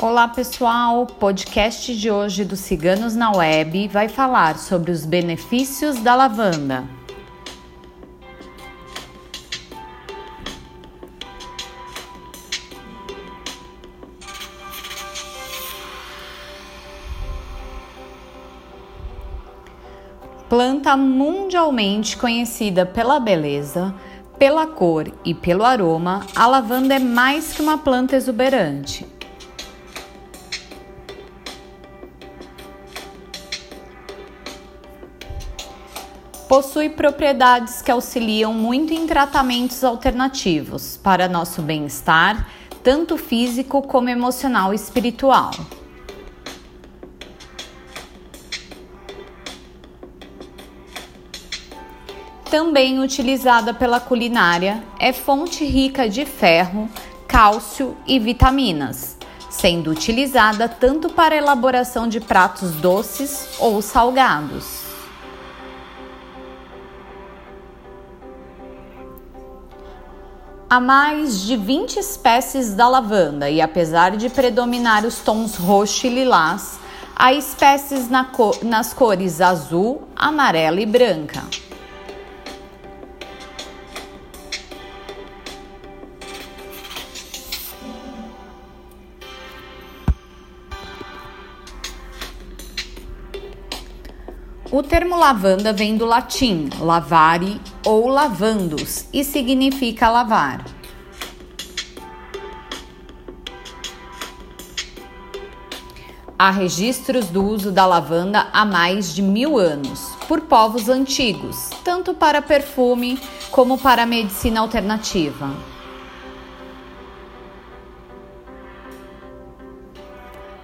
Olá pessoal, o podcast de hoje do Ciganos na Web vai falar sobre os benefícios da lavanda. Planta mundialmente conhecida pela beleza, pela cor e pelo aroma, a lavanda é mais que uma planta exuberante Possui propriedades que auxiliam muito em tratamentos alternativos para nosso bem-estar, tanto físico como emocional e espiritual. Também utilizada pela culinária, é fonte rica de ferro, cálcio e vitaminas, sendo utilizada tanto para elaboração de pratos doces ou salgados. Há mais de 20 espécies da lavanda e, apesar de predominar os tons roxo e lilás, há espécies na cor, nas cores azul, amarela e branca. O termo lavanda vem do latim lavare ou lavandus e significa lavar. Há registros do uso da lavanda há mais de mil anos por povos antigos, tanto para perfume como para medicina alternativa.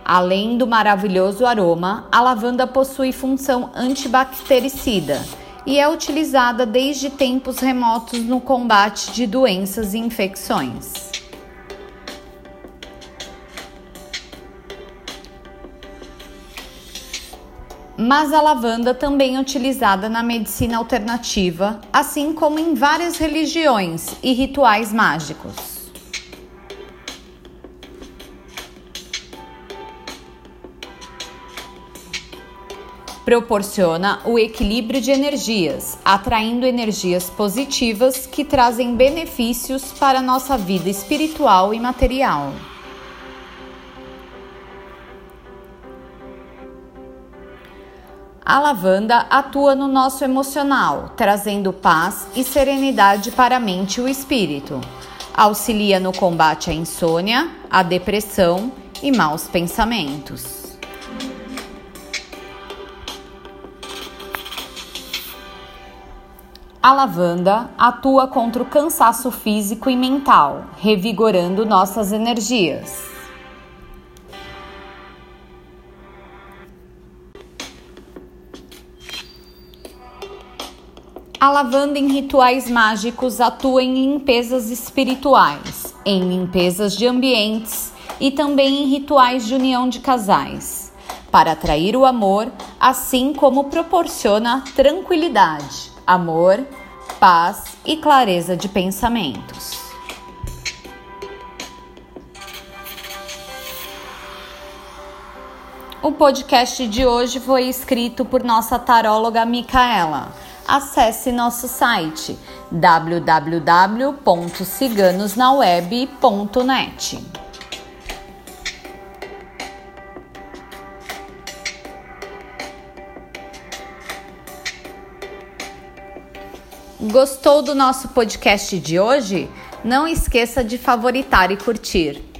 Além do maravilhoso aroma, a lavanda possui função antibactericida e é utilizada desde tempos remotos no combate de doenças e infecções. Mas a lavanda também é utilizada na medicina alternativa, assim como em várias religiões e rituais mágicos. Proporciona o equilíbrio de energias, atraindo energias positivas que trazem benefícios para nossa vida espiritual e material. A lavanda atua no nosso emocional, trazendo paz e serenidade para a mente e o espírito. Auxilia no combate à insônia, à depressão e maus pensamentos. A lavanda atua contra o cansaço físico e mental, revigorando nossas energias. A lavanda em rituais mágicos atua em limpezas espirituais, em limpezas de ambientes e também em rituais de união de casais, para atrair o amor, assim como proporciona tranquilidade amor, paz e clareza de pensamentos. O podcast de hoje foi escrito por nossa taróloga Micaela. Acesse nosso site www.ciganosnaweb.net. Gostou do nosso podcast de hoje? Não esqueça de favoritar e curtir.